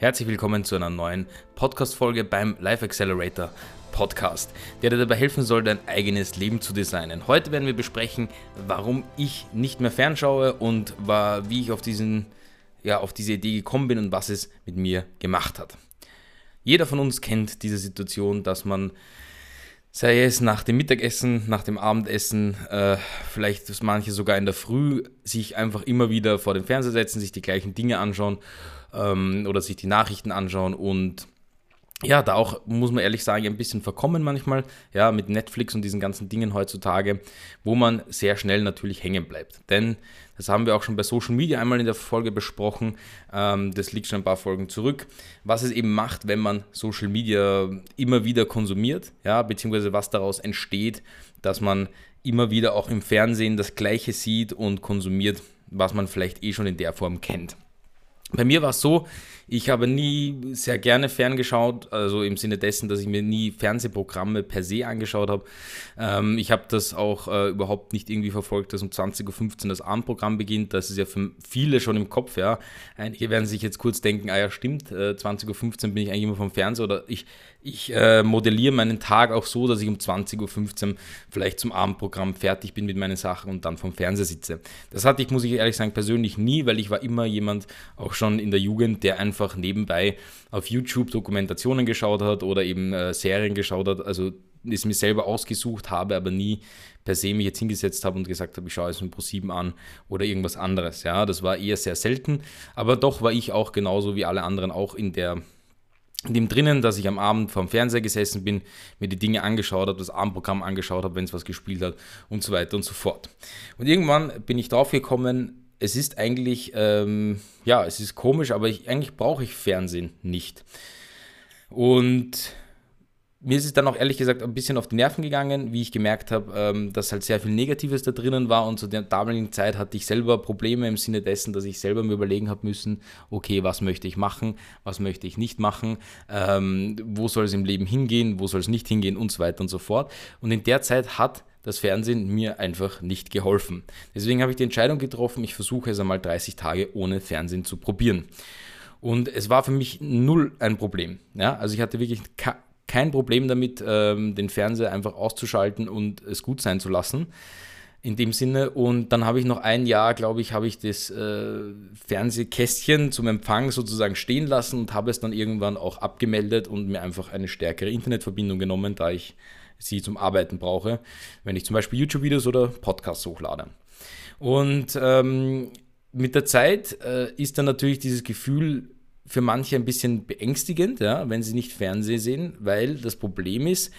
Herzlich willkommen zu einer neuen Podcast-Folge beim Life Accelerator Podcast, der dir dabei helfen soll, dein eigenes Leben zu designen. Heute werden wir besprechen, warum ich nicht mehr fernschaue und wie ich auf, diesen, ja, auf diese Idee gekommen bin und was es mit mir gemacht hat. Jeder von uns kennt diese Situation, dass man sei es nach dem Mittagessen, nach dem Abendessen, äh, vielleicht manche sogar in der Früh, sich einfach immer wieder vor den Fernseher setzen, sich die gleichen Dinge anschauen ähm, oder sich die Nachrichten anschauen und ja, da auch, muss man ehrlich sagen, ein bisschen verkommen manchmal, ja, mit Netflix und diesen ganzen Dingen heutzutage, wo man sehr schnell natürlich hängen bleibt. Denn das haben wir auch schon bei Social Media einmal in der Folge besprochen, ähm, das liegt schon ein paar Folgen zurück, was es eben macht, wenn man Social Media immer wieder konsumiert, ja, beziehungsweise was daraus entsteht, dass man immer wieder auch im Fernsehen das Gleiche sieht und konsumiert, was man vielleicht eh schon in der Form kennt. Bei mir war es so, ich habe nie sehr gerne ferngeschaut, also im Sinne dessen, dass ich mir nie Fernsehprogramme per se angeschaut habe. Ähm, ich habe das auch äh, überhaupt nicht irgendwie verfolgt, dass um 20.15 Uhr das Abendprogramm beginnt. Das ist ja für viele schon im Kopf, ja. Einige werden sich jetzt kurz denken, ah ja, stimmt, äh, 20.15 Uhr bin ich eigentlich immer vom Fernseher oder ich, ich äh, modelliere meinen Tag auch so, dass ich um 20.15 Uhr vielleicht zum Abendprogramm fertig bin mit meinen Sachen und dann vom Fernseher sitze. Das hatte ich, muss ich ehrlich sagen, persönlich nie, weil ich war immer jemand, auch schon in der Jugend, der einfach nebenbei auf YouTube Dokumentationen geschaut hat oder eben äh, Serien geschaut hat. Also es mir selber ausgesucht habe, aber nie per se mich jetzt hingesetzt habe und gesagt habe, ich schaue es mir Pro 7 an oder irgendwas anderes. Ja, das war eher sehr selten, aber doch war ich auch genauso wie alle anderen auch in der dem drinnen, dass ich am Abend vorm Fernseher gesessen bin, mir die Dinge angeschaut habe, das Abendprogramm angeschaut habe, wenn es was gespielt hat und so weiter und so fort. Und irgendwann bin ich drauf gekommen, es ist eigentlich, ähm, ja, es ist komisch, aber ich, eigentlich brauche ich Fernsehen nicht. Und mir ist es dann auch ehrlich gesagt ein bisschen auf die Nerven gegangen, wie ich gemerkt habe, ähm, dass halt sehr viel Negatives da drinnen war und zu der damaligen Zeit hatte ich selber Probleme im Sinne dessen, dass ich selber mir überlegen habe müssen, okay, was möchte ich machen, was möchte ich nicht machen, ähm, wo soll es im Leben hingehen, wo soll es nicht hingehen und so weiter und so fort. Und in der Zeit hat das Fernsehen mir einfach nicht geholfen. Deswegen habe ich die Entscheidung getroffen, ich versuche es einmal 30 Tage ohne Fernsehen zu probieren. Und es war für mich null ein Problem. Ja? Also ich hatte wirklich kein Problem damit, ähm, den Fernseher einfach auszuschalten und es gut sein zu lassen. In dem Sinne. Und dann habe ich noch ein Jahr, glaube ich, habe ich das äh, Fernsehkästchen zum Empfang sozusagen stehen lassen und habe es dann irgendwann auch abgemeldet und mir einfach eine stärkere Internetverbindung genommen, da ich sie zum Arbeiten brauche, wenn ich zum Beispiel YouTube-Videos oder Podcasts hochlade. Und ähm, mit der Zeit äh, ist dann natürlich dieses Gefühl für manche ein bisschen beängstigend, ja, wenn sie nicht Fernsehen sehen, weil das Problem ist,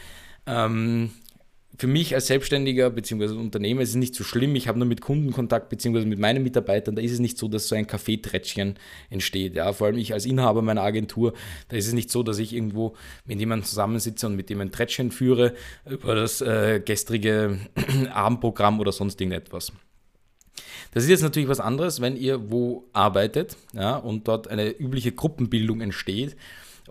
ähm, für mich als Selbstständiger bzw. Unternehmer ist es nicht so schlimm. Ich habe nur mit Kundenkontakt bzw. mit meinen Mitarbeitern, da ist es nicht so, dass so ein Kaffeeträtschchen entsteht. Ja? Vor allem ich als Inhaber meiner Agentur, da ist es nicht so, dass ich irgendwo mit jemandem zusammensitze und mit dem ein Trätschchen führe über das äh, gestrige Abendprogramm oder sonst irgendetwas. Das ist jetzt natürlich was anderes, wenn ihr wo arbeitet ja, und dort eine übliche Gruppenbildung entsteht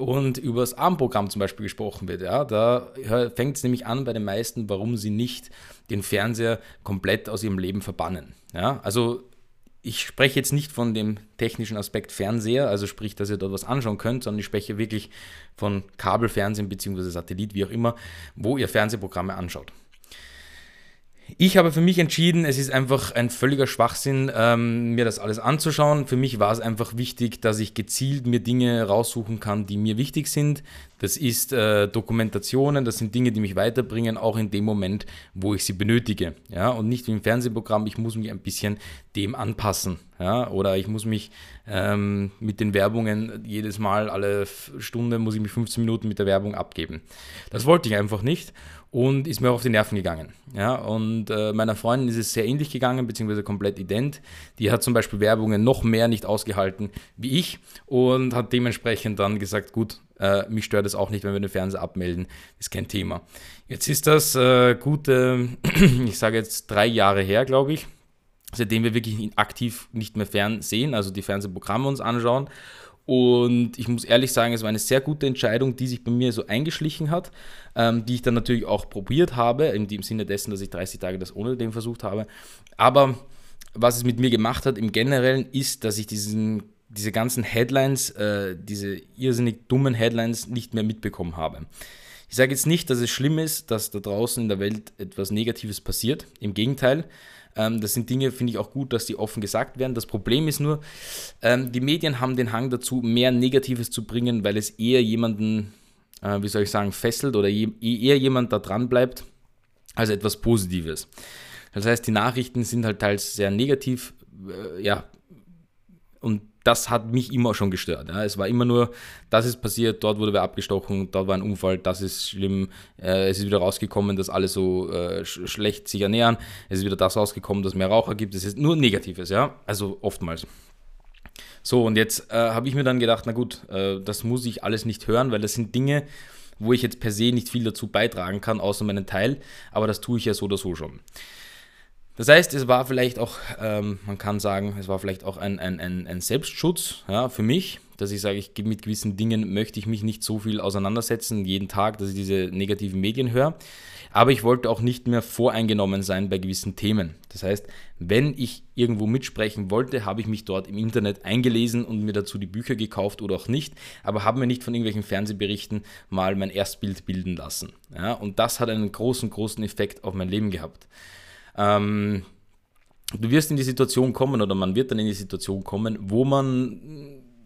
und über das Abendprogramm zum Beispiel gesprochen wird. Ja, da fängt es nämlich an bei den meisten, warum sie nicht den Fernseher komplett aus ihrem Leben verbannen. Ja, also ich spreche jetzt nicht von dem technischen Aspekt Fernseher, also sprich, dass ihr dort was anschauen könnt, sondern ich spreche wirklich von Kabelfernsehen bzw. Satellit, wie auch immer, wo ihr Fernsehprogramme anschaut. Ich habe für mich entschieden, es ist einfach ein völliger Schwachsinn, ähm, mir das alles anzuschauen. Für mich war es einfach wichtig, dass ich gezielt mir Dinge raussuchen kann, die mir wichtig sind. Das ist äh, Dokumentationen, das sind Dinge, die mich weiterbringen, auch in dem Moment, wo ich sie benötige. Ja? Und nicht wie im Fernsehprogramm, ich muss mich ein bisschen dem anpassen. Ja? Oder ich muss mich ähm, mit den Werbungen jedes Mal, alle Stunde muss ich mich 15 Minuten mit der Werbung abgeben. Das wollte ich einfach nicht und ist mir auch auf die Nerven gegangen. Ja, und äh, meiner Freundin ist es sehr ähnlich gegangen, beziehungsweise komplett ident. Die hat zum Beispiel Werbungen noch mehr nicht ausgehalten wie ich und hat dementsprechend dann gesagt, gut, äh, mich stört es auch nicht, wenn wir den Fernseher abmelden, ist kein Thema. Jetzt ist das äh, gute, ich sage jetzt drei Jahre her, glaube ich, seitdem wir wirklich aktiv nicht mehr fernsehen, also die Fernsehprogramme uns anschauen und ich muss ehrlich sagen, es war eine sehr gute Entscheidung, die sich bei mir so eingeschlichen hat, ähm, die ich dann natürlich auch probiert habe, in dem Sinne dessen, dass ich 30 Tage das ohne den versucht habe. Aber was es mit mir gemacht hat im Generellen, ist, dass ich diesen diese ganzen Headlines, äh, diese irrsinnig dummen Headlines nicht mehr mitbekommen habe. Ich sage jetzt nicht, dass es schlimm ist, dass da draußen in der Welt etwas Negatives passiert. Im Gegenteil, ähm, das sind Dinge, finde ich auch gut, dass die offen gesagt werden. Das Problem ist nur, ähm, die Medien haben den Hang dazu, mehr Negatives zu bringen, weil es eher jemanden, äh, wie soll ich sagen, fesselt oder je, eher jemand da dran bleibt, als etwas Positives. Das heißt, die Nachrichten sind halt teils sehr negativ, äh, ja, und das hat mich immer schon gestört. Ja. Es war immer nur, das ist passiert, dort wurde wer abgestochen, dort war ein Unfall, das ist schlimm. Äh, es ist wieder rausgekommen, dass alle so äh, sch schlecht sich ernähren. Es ist wieder das rausgekommen, dass mehr Raucher gibt. Es ist nur Negatives, ja. Also oftmals. So, und jetzt äh, habe ich mir dann gedacht, na gut, äh, das muss ich alles nicht hören, weil das sind Dinge, wo ich jetzt per se nicht viel dazu beitragen kann, außer meinen Teil. Aber das tue ich ja so oder so schon. Das heißt, es war vielleicht auch, ähm, man kann sagen, es war vielleicht auch ein, ein, ein, ein Selbstschutz ja, für mich, dass ich sage, ich, mit gewissen Dingen möchte ich mich nicht so viel auseinandersetzen, jeden Tag, dass ich diese negativen Medien höre. Aber ich wollte auch nicht mehr voreingenommen sein bei gewissen Themen. Das heißt, wenn ich irgendwo mitsprechen wollte, habe ich mich dort im Internet eingelesen und mir dazu die Bücher gekauft oder auch nicht, aber habe mir nicht von irgendwelchen Fernsehberichten mal mein Erstbild bilden lassen. Ja, und das hat einen großen, großen Effekt auf mein Leben gehabt. Ähm, du wirst in die Situation kommen oder man wird dann in die Situation kommen, wo man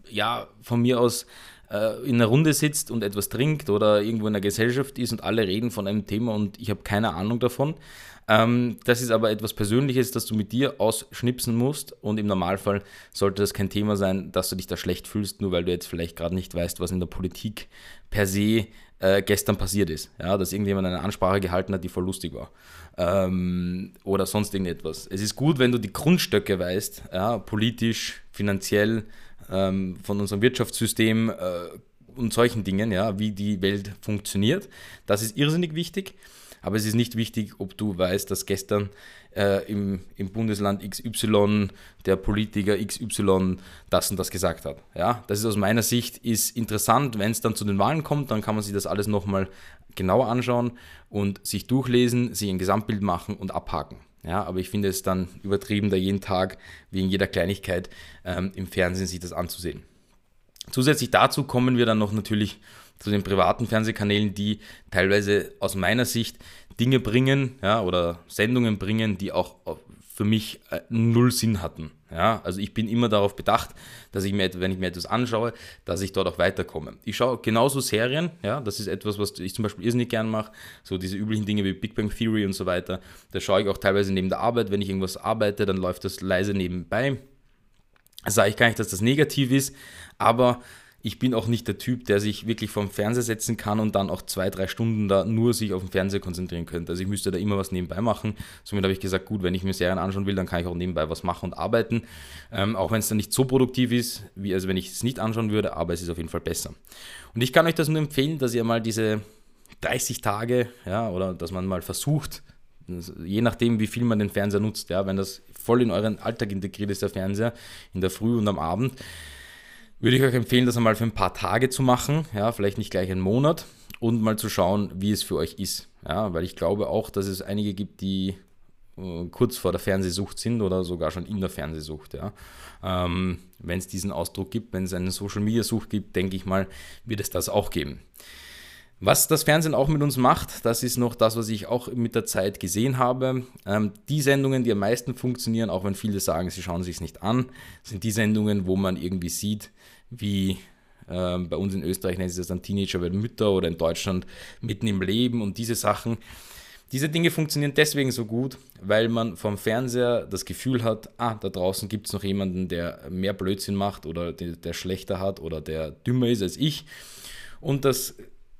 ja von mir aus äh, in einer Runde sitzt und etwas trinkt oder irgendwo in der Gesellschaft ist und alle reden von einem Thema und ich habe keine Ahnung davon. Ähm, das ist aber etwas Persönliches, das du mit dir ausschnipsen musst und im Normalfall sollte das kein Thema sein, dass du dich da schlecht fühlst, nur weil du jetzt vielleicht gerade nicht weißt, was in der Politik per se äh, gestern passiert ist. Ja, dass irgendjemand eine Ansprache gehalten hat, die voll lustig war. Ähm, oder sonst irgendetwas. Es ist gut, wenn du die Grundstöcke weißt, ja, politisch, finanziell, ähm, von unserem Wirtschaftssystem äh, und solchen Dingen, ja, wie die Welt funktioniert. Das ist irrsinnig wichtig. Aber es ist nicht wichtig, ob du weißt, dass gestern äh, im, im Bundesland XY der Politiker XY das und das gesagt hat. Ja, das ist aus meiner Sicht ist interessant. Wenn es dann zu den Wahlen kommt, dann kann man sich das alles nochmal genauer anschauen und sich durchlesen, sich ein Gesamtbild machen und abhaken. Ja, aber ich finde es dann übertrieben, da jeden Tag wegen jeder Kleinigkeit ähm, im Fernsehen sich das anzusehen. Zusätzlich dazu kommen wir dann noch natürlich zu den privaten Fernsehkanälen, die teilweise aus meiner Sicht Dinge bringen ja, oder Sendungen bringen, die auch für mich äh, null Sinn hatten. Ja, also ich bin immer darauf bedacht, dass ich mir, wenn ich mir etwas anschaue, dass ich dort auch weiterkomme. Ich schaue genauso Serien, ja, das ist etwas, was ich zum Beispiel irrsinnig gern mache, so diese üblichen Dinge wie Big Bang Theory und so weiter. Da schaue ich auch teilweise neben der Arbeit, wenn ich irgendwas arbeite, dann läuft das leise nebenbei. Sage ich gar nicht, dass das negativ ist, aber ich bin auch nicht der Typ, der sich wirklich vom Fernseher setzen kann und dann auch zwei, drei Stunden da nur sich auf den Fernseher konzentrieren könnte. Also ich müsste da immer was nebenbei machen. Somit habe ich gesagt, gut, wenn ich mir Serien anschauen will, dann kann ich auch nebenbei was machen und arbeiten. Ähm, auch wenn es dann nicht so produktiv ist, wie also wenn ich es nicht anschauen würde, aber es ist auf jeden Fall besser. Und ich kann euch das nur empfehlen, dass ihr mal diese 30 Tage, ja, oder dass man mal versucht, je nachdem, wie viel man den Fernseher nutzt, ja, wenn das voll in euren Alltag integriert ist, der Fernseher, in der Früh und am Abend, würde ich euch empfehlen, das einmal für ein paar Tage zu machen, ja, vielleicht nicht gleich einen Monat und mal zu schauen, wie es für euch ist. Ja, weil ich glaube auch, dass es einige gibt, die äh, kurz vor der Fernsehsucht sind oder sogar schon in der Fernsehsucht. Ja. Ähm, wenn es diesen Ausdruck gibt, wenn es eine Social Media Sucht gibt, denke ich mal, wird es das auch geben. Was das Fernsehen auch mit uns macht, das ist noch das, was ich auch mit der Zeit gesehen habe. Ähm, die Sendungen, die am meisten funktionieren, auch wenn viele sagen, sie schauen sich es nicht an, sind die Sendungen, wo man irgendwie sieht, wie äh, bei uns in Österreich nennt sich das dann Teenager werden Mütter oder in Deutschland mitten im Leben und diese Sachen. Diese Dinge funktionieren deswegen so gut, weil man vom Fernseher das Gefühl hat, ah, da draußen gibt es noch jemanden, der mehr Blödsinn macht oder der, der schlechter hat oder der dümmer ist als ich. Und das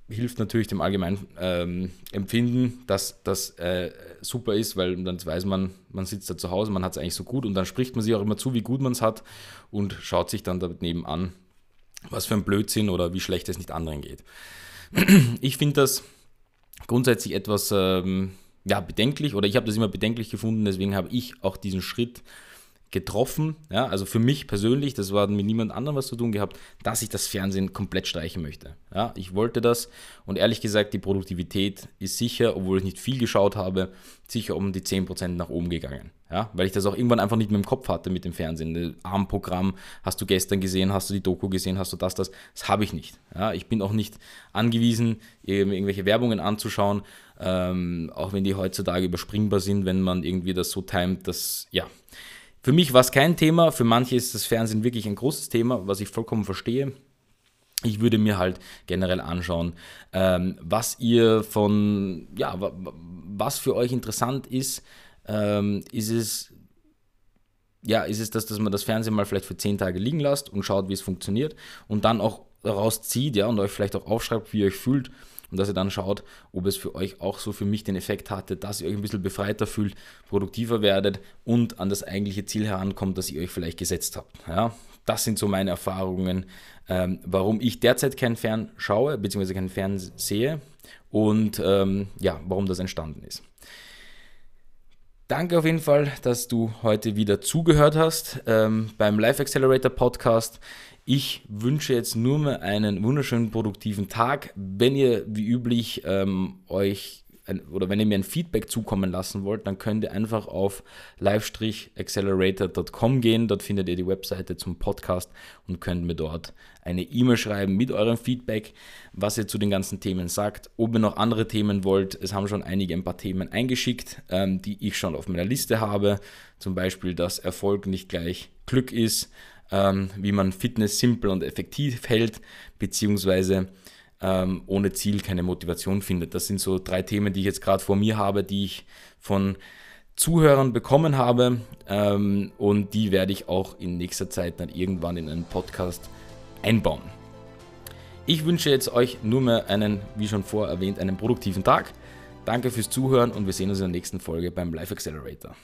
hilft natürlich dem allgemeinen ähm, Empfinden, dass das äh, super ist, weil dann weiß man, man sitzt da zu Hause, man hat es eigentlich so gut und dann spricht man sich auch immer zu, wie gut man es hat und schaut sich dann daneben an, was für ein Blödsinn oder wie schlecht es nicht anderen geht. Ich finde das grundsätzlich etwas ähm, ja, bedenklich oder ich habe das immer bedenklich gefunden, deswegen habe ich auch diesen Schritt getroffen, ja, also für mich persönlich, das war mit niemand anderem was zu tun gehabt, dass ich das Fernsehen komplett streichen möchte. Ja, ich wollte das und ehrlich gesagt, die Produktivität ist sicher, obwohl ich nicht viel geschaut habe, sicher um die 10% nach oben gegangen. Ja, weil ich das auch irgendwann einfach nicht mehr im Kopf hatte mit dem Fernsehen. Armprogramm, hast du gestern gesehen, hast du die Doku gesehen, hast du das, das, das habe ich nicht. Ja, ich bin auch nicht angewiesen, irgendwelche Werbungen anzuschauen, ähm, auch wenn die heutzutage überspringbar sind, wenn man irgendwie das so timet, dass, ja, für mich war es kein Thema, für manche ist das Fernsehen wirklich ein großes Thema, was ich vollkommen verstehe. Ich würde mir halt generell anschauen, ähm, was ihr von, ja, was für euch interessant ist. Ähm, ist es, ja, ist es das, dass man das Fernsehen mal vielleicht für zehn Tage liegen lasst und schaut, wie es funktioniert und dann auch rauszieht, ja, und euch vielleicht auch aufschreibt, wie ihr euch fühlt und dass ihr dann schaut, ob es für euch auch so für mich den Effekt hatte, dass ihr euch ein bisschen befreiter fühlt, produktiver werdet und an das eigentliche Ziel herankommt, das ihr euch vielleicht gesetzt habt. Ja, das sind so meine Erfahrungen, ähm, warum ich derzeit kein Fern schaue, beziehungsweise kein Fern sehe und ähm, ja, warum das entstanden ist. Danke auf jeden Fall, dass du heute wieder zugehört hast ähm, beim Life Accelerator Podcast. Ich wünsche jetzt nur mehr einen wunderschönen produktiven Tag. Wenn ihr wie üblich ähm, euch oder wenn ihr mir ein Feedback zukommen lassen wollt, dann könnt ihr einfach auf live-accelerator.com gehen. Dort findet ihr die Webseite zum Podcast und könnt mir dort eine E-Mail schreiben mit eurem Feedback, was ihr zu den ganzen Themen sagt. Ob ihr noch andere Themen wollt, es haben schon einige ein paar Themen eingeschickt, ähm, die ich schon auf meiner Liste habe. Zum Beispiel, dass Erfolg nicht gleich Glück ist ähm, wie man Fitness simpel und effektiv hält, beziehungsweise ähm, ohne Ziel keine Motivation findet. Das sind so drei Themen, die ich jetzt gerade vor mir habe, die ich von Zuhörern bekommen habe ähm, und die werde ich auch in nächster Zeit dann irgendwann in einen Podcast einbauen. Ich wünsche jetzt euch nur mehr einen, wie schon vorher erwähnt, einen produktiven Tag. Danke fürs Zuhören und wir sehen uns in der nächsten Folge beim Life Accelerator.